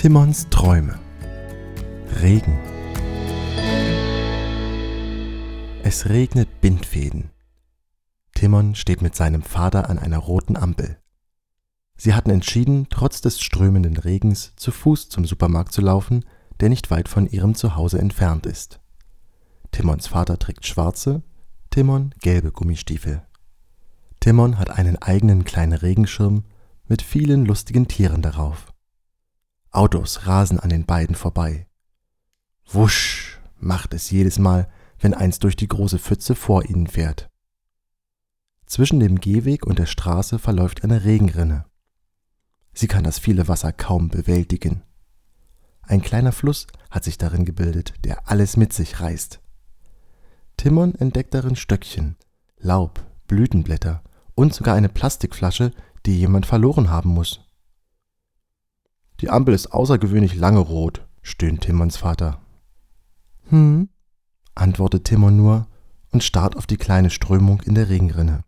Timons Träume. Regen. Es regnet Bindfäden. Timon steht mit seinem Vater an einer roten Ampel. Sie hatten entschieden, trotz des strömenden Regens zu Fuß zum Supermarkt zu laufen, der nicht weit von ihrem Zuhause entfernt ist. Timons Vater trägt schwarze, Timon gelbe Gummistiefel. Timon hat einen eigenen kleinen Regenschirm mit vielen lustigen Tieren darauf. Autos rasen an den beiden vorbei. Wusch macht es jedes Mal, wenn eins durch die große Pfütze vor ihnen fährt. Zwischen dem Gehweg und der Straße verläuft eine Regenrinne. Sie kann das viele Wasser kaum bewältigen. Ein kleiner Fluss hat sich darin gebildet, der alles mit sich reißt. Timon entdeckt darin Stöckchen, Laub, Blütenblätter und sogar eine Plastikflasche, die jemand verloren haben muss. Die Ampel ist außergewöhnlich lange rot, stöhnt Timons Vater. Hm, antwortet Timon nur und starrt auf die kleine Strömung in der Regenrinne.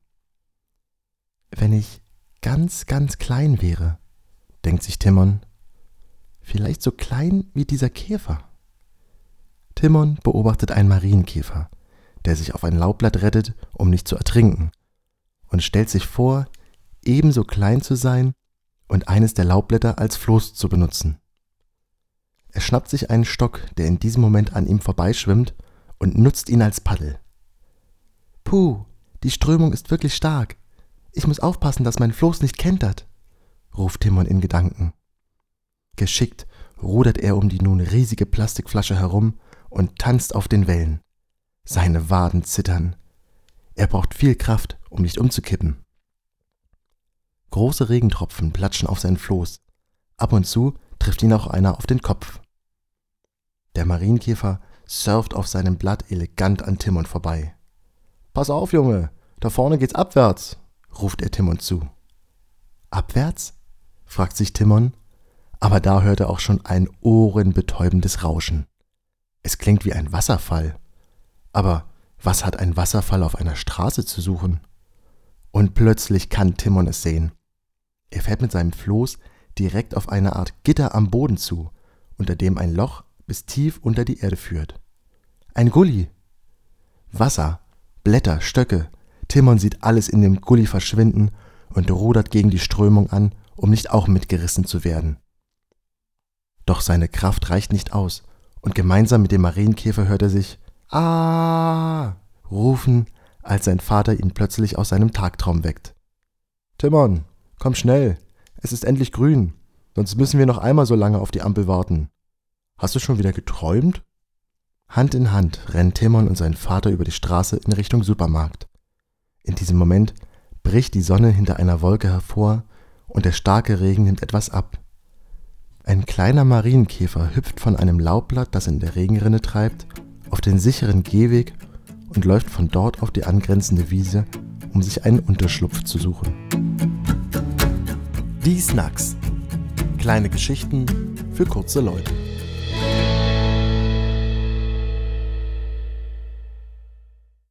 Wenn ich ganz, ganz klein wäre, denkt sich Timon, vielleicht so klein wie dieser Käfer. Timon beobachtet einen Marienkäfer, der sich auf ein Laubblatt rettet, um nicht zu ertrinken, und stellt sich vor, ebenso klein zu sein und eines der Laubblätter als Floß zu benutzen. Er schnappt sich einen Stock, der in diesem Moment an ihm vorbeischwimmt, und nutzt ihn als Paddel. Puh, die Strömung ist wirklich stark. Ich muss aufpassen, dass mein Floß nicht kentert, ruft Timon in Gedanken. Geschickt rudert er um die nun riesige Plastikflasche herum und tanzt auf den Wellen. Seine Waden zittern. Er braucht viel Kraft, um nicht umzukippen. Große Regentropfen platschen auf sein Floß. Ab und zu trifft ihn auch einer auf den Kopf. Der Marienkäfer surft auf seinem Blatt elegant an Timon vorbei. Pass auf, Junge, da vorne geht's abwärts, ruft er Timon zu. Abwärts? fragt sich Timon, aber da hört er auch schon ein ohrenbetäubendes Rauschen. Es klingt wie ein Wasserfall. Aber was hat ein Wasserfall auf einer Straße zu suchen? Und plötzlich kann Timon es sehen. Er fährt mit seinem Floß direkt auf eine Art Gitter am Boden zu, unter dem ein Loch bis tief unter die Erde führt. Ein Gully. Wasser, Blätter, Stöcke. Timon sieht alles in dem Gully verschwinden und rudert gegen die Strömung an, um nicht auch mitgerissen zu werden. Doch seine Kraft reicht nicht aus, und gemeinsam mit dem Marienkäfer hört er sich Ah rufen, als sein Vater ihn plötzlich aus seinem Tagtraum weckt. Timon, Komm schnell, es ist endlich grün, sonst müssen wir noch einmal so lange auf die Ampel warten. Hast du schon wieder geträumt? Hand in Hand rennen Timon und sein Vater über die Straße in Richtung Supermarkt. In diesem Moment bricht die Sonne hinter einer Wolke hervor und der starke Regen nimmt etwas ab. Ein kleiner Marienkäfer hüpft von einem Laubblatt, das in der Regenrinne treibt, auf den sicheren Gehweg und läuft von dort auf die angrenzende Wiese, um sich einen Unterschlupf zu suchen. Die Snacks. Kleine Geschichten für kurze Leute.